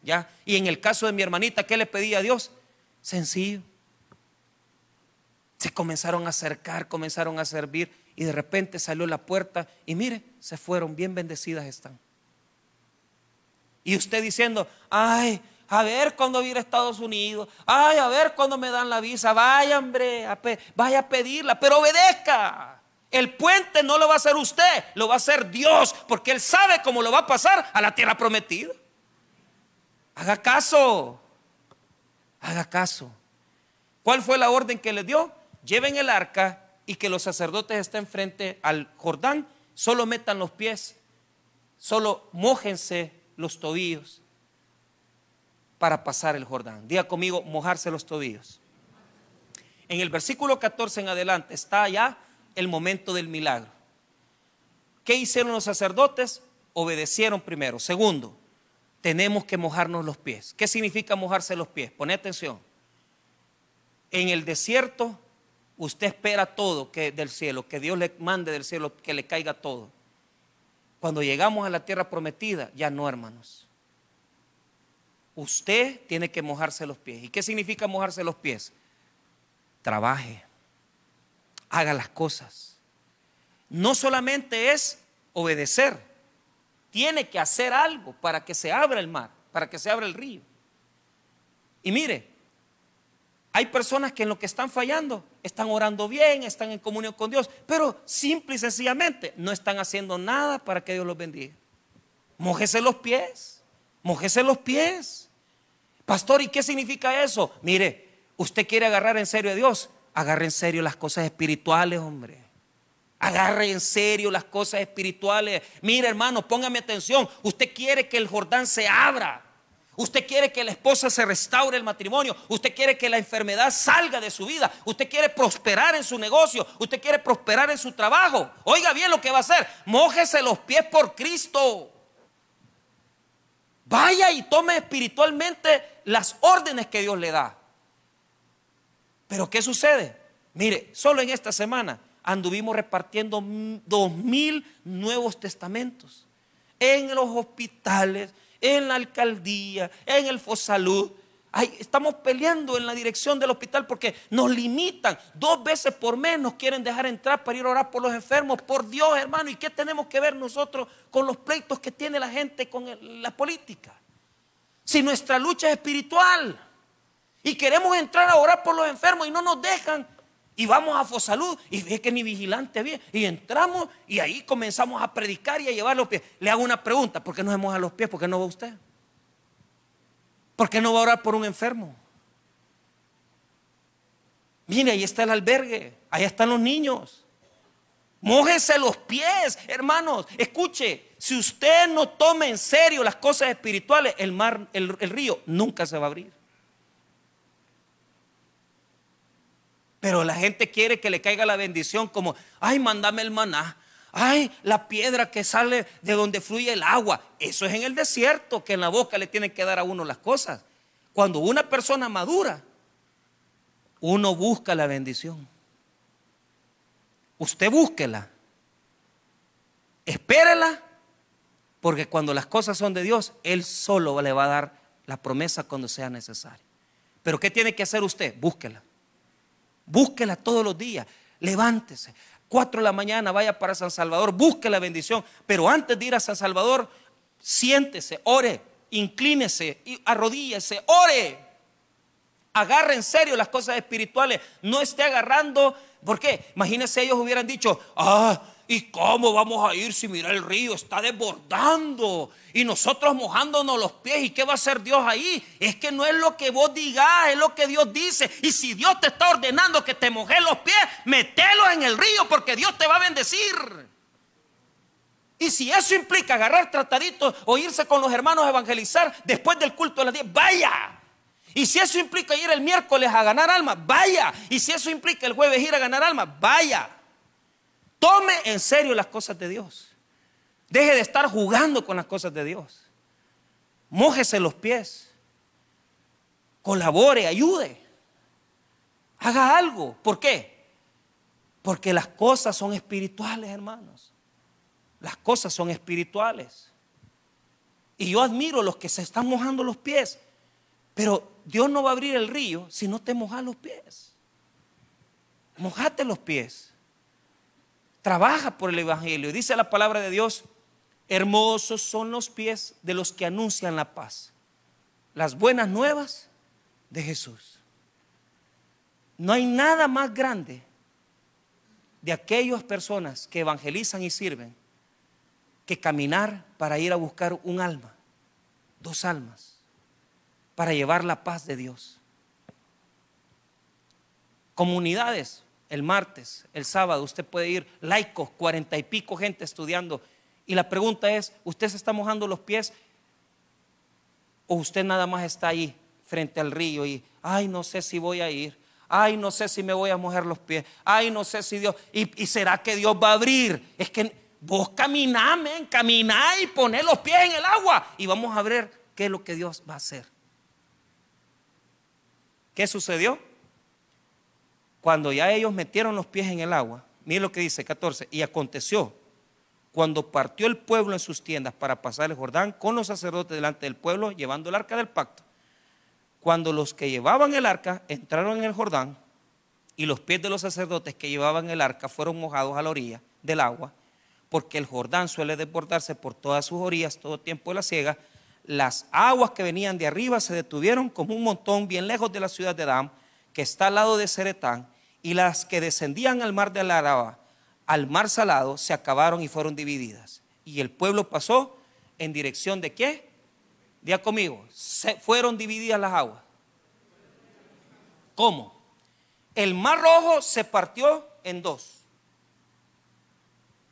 ¿Ya? Y en el caso de mi hermanita, ¿qué le pedía a Dios? Sencillo. Se comenzaron a acercar, comenzaron a servir y de repente salió la puerta y mire, se fueron, bien bendecidas están. Y usted diciendo, ay, a ver cuando ir a Estados Unidos, ay, a ver cuando me dan la visa, vaya hombre, vaya a pedirla, pero obedezca. El puente no lo va a hacer usted, lo va a hacer Dios, porque Él sabe cómo lo va a pasar a la tierra prometida. Haga caso, haga caso. ¿Cuál fue la orden que le dio? Lleven el arca y que los sacerdotes estén frente al Jordán, solo metan los pies, solo mojense los tobillos para pasar el Jordán. Diga conmigo, mojarse los tobillos. En el versículo 14 en adelante está ya el momento del milagro. ¿Qué hicieron los sacerdotes? Obedecieron primero. Segundo, tenemos que mojarnos los pies. ¿Qué significa mojarse los pies? Pone atención. En el desierto usted espera todo que del cielo, que Dios le mande del cielo, que le caiga todo. Cuando llegamos a la tierra prometida, ya no, hermanos. Usted tiene que mojarse los pies. ¿Y qué significa mojarse los pies? Trabaje, haga las cosas. No solamente es obedecer, tiene que hacer algo para que se abra el mar, para que se abra el río. Y mire, hay personas que en lo que están fallando están orando bien, están en comunión con Dios, pero simple y sencillamente no están haciendo nada para que Dios los bendiga. Mójese los pies, mójese los pies. Pastor, ¿y qué significa eso? Mire, usted quiere agarrar en serio a Dios, agarre en serio las cosas espirituales, hombre. Agarre en serio las cosas espirituales. Mire, hermano, póngame atención. Usted quiere que el Jordán se abra. Usted quiere que la esposa se restaure el matrimonio. Usted quiere que la enfermedad salga de su vida. Usted quiere prosperar en su negocio. Usted quiere prosperar en su trabajo. Oiga bien lo que va a hacer. Mójese los pies por Cristo. Vaya y tome espiritualmente las órdenes que Dios le da. Pero ¿qué sucede? Mire, solo en esta semana anduvimos repartiendo dos mil nuevos testamentos en los hospitales, en la alcaldía, en el Fosalud. estamos peleando en la dirección del hospital porque nos limitan. Dos veces por mes nos quieren dejar entrar para ir a orar por los enfermos. Por Dios, hermano, ¿y qué tenemos que ver nosotros con los pleitos que tiene la gente con la política? Si nuestra lucha es espiritual y queremos entrar a orar por los enfermos y no nos dejan, y vamos a Fosalud y ve que ni vigilante bien. Y entramos y ahí comenzamos a predicar y a llevar los pies. Le hago una pregunta, ¿por qué no se moja los pies? ¿Por qué no va usted? ¿Por qué no va a orar por un enfermo? Mire, ahí está el albergue, ahí están los niños. Mójese los pies, hermanos. Escuche, si usted no toma en serio las cosas espirituales, el mar, el río nunca se va a abrir. Pero la gente quiere que le caiga la bendición como, ay, mándame el maná. Ay, la piedra que sale de donde fluye el agua. Eso es en el desierto, que en la boca le tienen que dar a uno las cosas. Cuando una persona madura, uno busca la bendición. Usted búsquela. Espérela, porque cuando las cosas son de Dios, Él solo le va a dar la promesa cuando sea necesario. Pero ¿qué tiene que hacer usted? Búsquela. Búsquela todos los días. Levántese. Cuatro de la mañana vaya para San Salvador. Busque la bendición. Pero antes de ir a San Salvador, siéntese, ore, inclínese, arrodíllese, ore. Agarre en serio las cosas espirituales. No esté agarrando. ¿Por qué? Imagínense ellos hubieran dicho, ah, ¿Y cómo vamos a ir si mira el río está desbordando y nosotros mojándonos los pies? ¿Y qué va a hacer Dios ahí? Es que no es lo que vos digas, es lo que Dios dice. Y si Dios te está ordenando que te mojes los pies, metelos en el río porque Dios te va a bendecir. Y si eso implica agarrar trataditos o irse con los hermanos a evangelizar después del culto de las 10, vaya. Y si eso implica ir el miércoles a ganar almas, vaya. Y si eso implica el jueves ir a ganar almas, vaya. Tome en serio las cosas de Dios. Deje de estar jugando con las cosas de Dios. Mójese los pies. Colabore, ayude. Haga algo. ¿Por qué? Porque las cosas son espirituales, hermanos. Las cosas son espirituales. Y yo admiro los que se están mojando los pies. Pero Dios no va a abrir el río si no te mojas los pies. Mojate los pies trabaja por el Evangelio. Dice la palabra de Dios, hermosos son los pies de los que anuncian la paz, las buenas nuevas de Jesús. No hay nada más grande de aquellas personas que evangelizan y sirven que caminar para ir a buscar un alma, dos almas, para llevar la paz de Dios. Comunidades, el martes, el sábado, usted puede ir, laicos, cuarenta y pico gente estudiando. Y la pregunta es, ¿usted se está mojando los pies o usted nada más está ahí frente al río y, ay, no sé si voy a ir? Ay, no sé si me voy a mojar los pies. Ay, no sé si Dios. ¿Y, será que Dios va a abrir? Es que vos caminá, men, caminá y poné los pies en el agua. Y vamos a ver qué es lo que Dios va a hacer. ¿Qué sucedió? Cuando ya ellos metieron los pies en el agua, mire lo que dice 14, y aconteció, cuando partió el pueblo en sus tiendas para pasar el Jordán con los sacerdotes delante del pueblo, llevando el arca del pacto, cuando los que llevaban el arca entraron en el Jordán y los pies de los sacerdotes que llevaban el arca fueron mojados a la orilla del agua, porque el Jordán suele desbordarse por todas sus orillas todo tiempo de la siega, las aguas que venían de arriba se detuvieron como un montón bien lejos de la ciudad de Dam, que está al lado de Seretán, y las que descendían al mar de Araba, al mar salado, se acabaron y fueron divididas. Y el pueblo pasó en dirección de qué? Día conmigo, se fueron divididas las aguas. ¿Cómo? El mar rojo se partió en dos.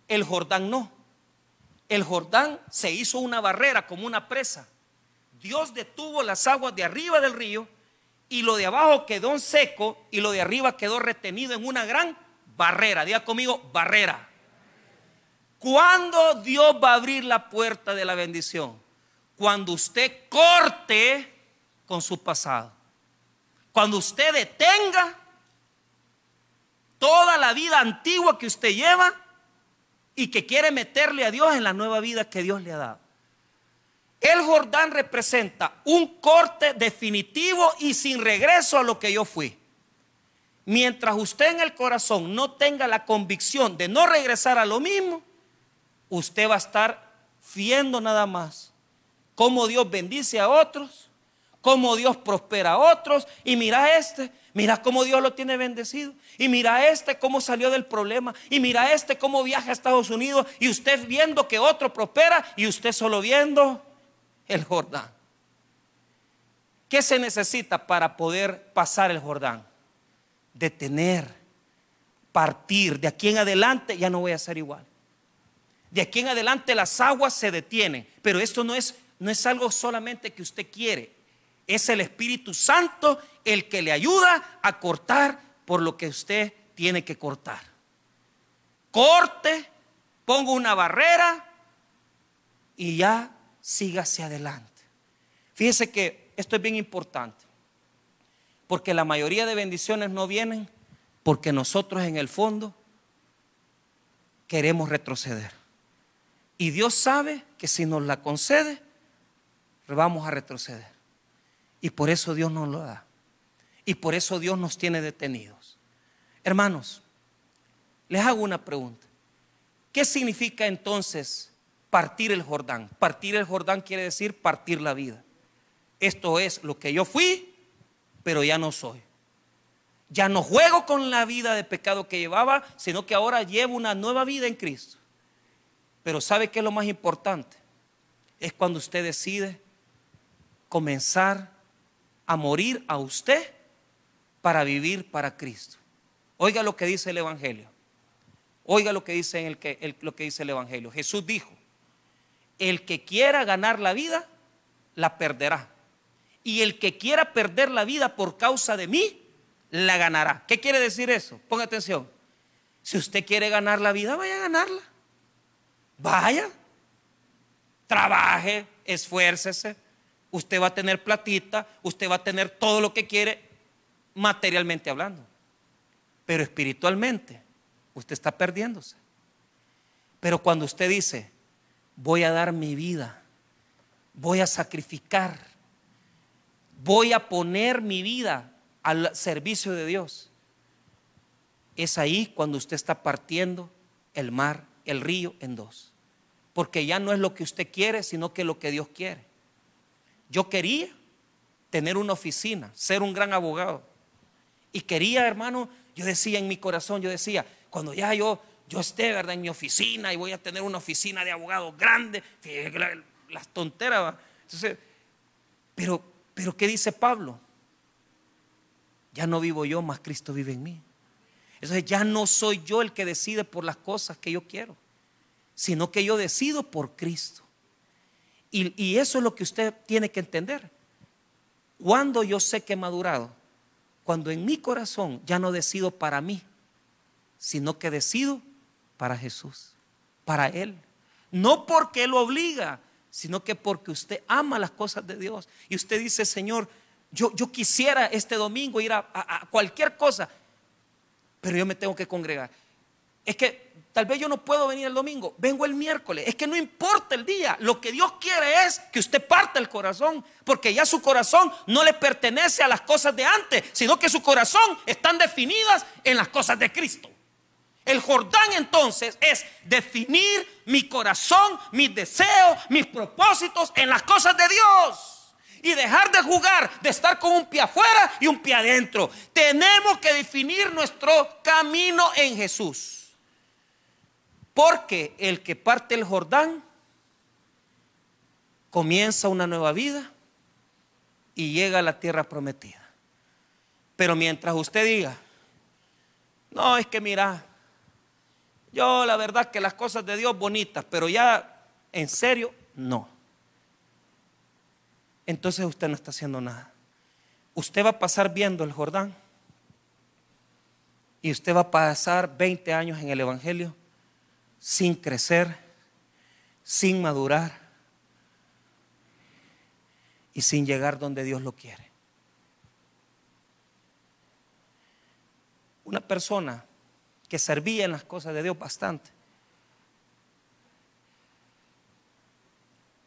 El Jordán no. El Jordán se hizo una barrera como una presa. Dios detuvo las aguas de arriba del río y lo de abajo quedó en seco y lo de arriba quedó retenido en una gran barrera. Diga conmigo, barrera. ¿Cuándo Dios va a abrir la puerta de la bendición? Cuando usted corte con su pasado. Cuando usted detenga toda la vida antigua que usted lleva y que quiere meterle a Dios en la nueva vida que Dios le ha dado. El Jordán representa un corte definitivo y sin regreso a lo que yo fui. Mientras usted en el corazón no tenga la convicción de no regresar a lo mismo, usted va a estar viendo nada más cómo Dios bendice a otros, cómo Dios prospera a otros. Y mira este, mira cómo Dios lo tiene bendecido. Y mira este cómo salió del problema. Y mira este cómo viaja a Estados Unidos. Y usted viendo que otro prospera y usted solo viendo el Jordán. ¿Qué se necesita para poder pasar el Jordán? Detener, partir. De aquí en adelante ya no voy a ser igual. De aquí en adelante las aguas se detienen. Pero esto no es, no es algo solamente que usted quiere. Es el Espíritu Santo el que le ayuda a cortar por lo que usted tiene que cortar. Corte, pongo una barrera y ya siga hacia adelante. Fíjese que esto es bien importante, porque la mayoría de bendiciones no vienen porque nosotros en el fondo queremos retroceder. Y Dios sabe que si nos la concede, vamos a retroceder. Y por eso Dios nos lo da. Y por eso Dios nos tiene detenidos. Hermanos, les hago una pregunta. ¿Qué significa entonces partir el Jordán. Partir el Jordán quiere decir partir la vida. Esto es lo que yo fui, pero ya no soy. Ya no juego con la vida de pecado que llevaba, sino que ahora llevo una nueva vida en Cristo. Pero ¿sabe qué es lo más importante? Es cuando usted decide comenzar a morir a usted para vivir para Cristo. Oiga lo que dice el Evangelio. Oiga lo que dice, el que, lo que dice el Evangelio. Jesús dijo, el que quiera ganar la vida, la perderá. Y el que quiera perder la vida por causa de mí, la ganará. ¿Qué quiere decir eso? Ponga atención. Si usted quiere ganar la vida, vaya a ganarla. Vaya. Trabaje, esfuércese. Usted va a tener platita, usted va a tener todo lo que quiere materialmente hablando. Pero espiritualmente, usted está perdiéndose. Pero cuando usted dice, voy a dar mi vida, voy a sacrificar, voy a poner mi vida al servicio de Dios. Es ahí cuando usted está partiendo el mar, el río en dos. Porque ya no es lo que usted quiere, sino que lo que Dios quiere. Yo quería tener una oficina, ser un gran abogado. Y quería, hermano, yo decía en mi corazón, yo decía, cuando ya yo, yo esté, ¿verdad? En mi oficina y voy a tener una oficina de abogados grande, las tonteras. Pero, pero ¿qué dice Pablo? Ya no vivo yo, más Cristo vive en mí. Entonces ya no soy yo el que decide por las cosas que yo quiero, sino que yo decido por Cristo. Y, y eso es lo que usted tiene que entender. Cuando yo sé que he madurado, cuando en mi corazón ya no decido para mí, sino que decido para Jesús, para Él. No porque Él lo obliga, sino que porque usted ama las cosas de Dios. Y usted dice, Señor, yo, yo quisiera este domingo ir a, cualquier cosa, pero yo me tengo que congregar. Es que Tal vez yo no puedo venir el domingo, vengo el miércoles. Es que no importa el día. Lo que Dios quiere es que usted parte el corazón, porque ya su corazón no le pertenece a las cosas de antes, sino que su corazón están definidas en las cosas de Cristo. El Jordán entonces es definir mi corazón, mis deseos, mis propósitos en las cosas de Dios. Y dejar de jugar, de estar con un pie afuera y un pie adentro. Tenemos que definir nuestro camino en Jesús. Porque el que parte el Jordán comienza una nueva vida y llega a la tierra prometida. Pero mientras usted diga, no, es que mira, yo la verdad que las cosas de Dios bonitas, pero ya en serio, no. Entonces usted no está haciendo nada. Usted va a pasar viendo el Jordán y usted va a pasar 20 años en el Evangelio sin crecer, sin madurar y sin llegar donde Dios lo quiere. Una persona que servía en las cosas de Dios bastante,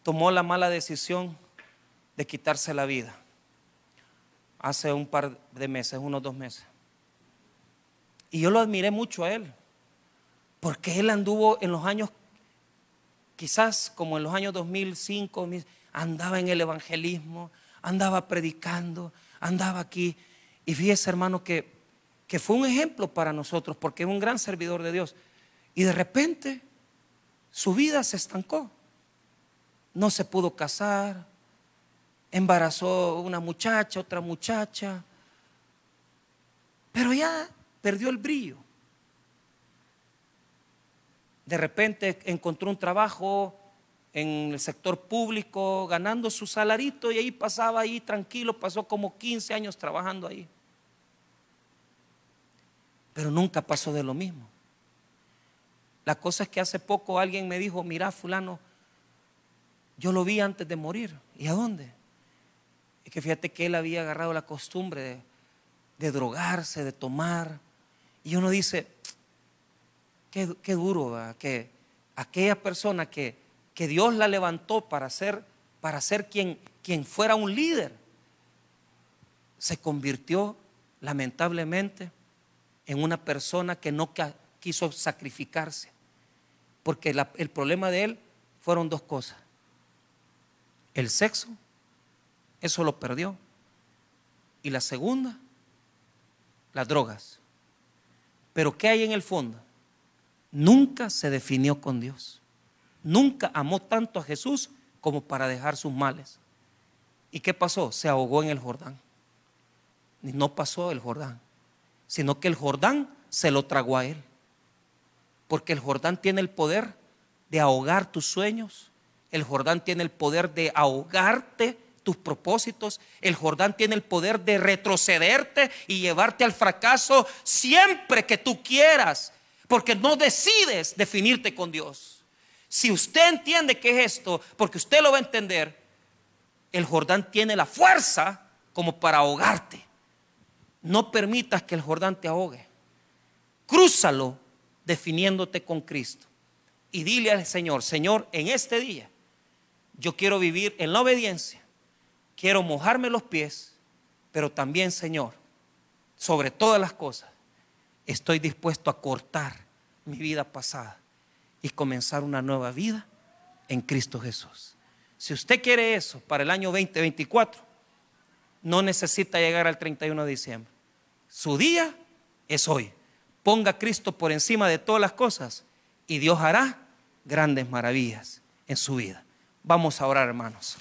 tomó la mala decisión de quitarse la vida hace un par de meses, unos dos meses. Y yo lo admiré mucho a él. Porque él anduvo en los años, quizás como en los años 2005, andaba en el evangelismo, andaba predicando, andaba aquí. Y fíjese, hermano, que, que fue un ejemplo para nosotros, porque es un gran servidor de Dios. Y de repente su vida se estancó. No se pudo casar, embarazó una muchacha, otra muchacha, pero ya perdió el brillo de repente encontró un trabajo en el sector público, ganando su salarito y ahí pasaba ahí tranquilo, pasó como 15 años trabajando ahí. Pero nunca pasó de lo mismo. La cosa es que hace poco alguien me dijo, mira fulano, yo lo vi antes de morir. ¿Y a dónde? Es que fíjate que él había agarrado la costumbre de, de drogarse, de tomar. Y uno dice, Qué, duro, que aquella persona que, que, Dios la levantó para ser, para ser quien, quien fuera un líder, se convirtió lamentablemente en una persona que no quiso sacrificarse. Porque el problema de él fueron dos cosas. El sexo, eso lo perdió. Y la segunda, las drogas. Pero ¿qué hay en el fondo? nunca se definió con Dios. Nunca amó tanto a Jesús como para dejar sus males. ¿Y qué pasó? Se ahogó en el Jordán. Y no pasó el Jordán, sino que el Jordán se lo tragó a él. Porque el Jordán tiene el poder de ahogar tus sueños. El Jordán tiene el poder de ahogarte tus propósitos. El Jordán tiene el poder de retrocederte y llevarte al fracaso siempre que tú quieras. Porque no decides definirte con Dios. Si usted entiende que es esto, porque usted lo va a entender, el Jordán tiene la fuerza como para ahogarte. No permitas que el Jordán te ahogue. Crúzalo definiéndote con Cristo. Y dile al Señor, Señor, en este día yo quiero vivir en la obediencia. Quiero mojarme los pies, pero también, Señor, sobre todas las cosas, estoy dispuesto a cortar mi vida pasada y comenzar una nueva vida en Cristo Jesús. Si usted quiere eso para el año 2024, no necesita llegar al 31 de diciembre. Su día es hoy. Ponga a Cristo por encima de todas las cosas y Dios hará grandes maravillas en su vida. Vamos a orar, hermanos.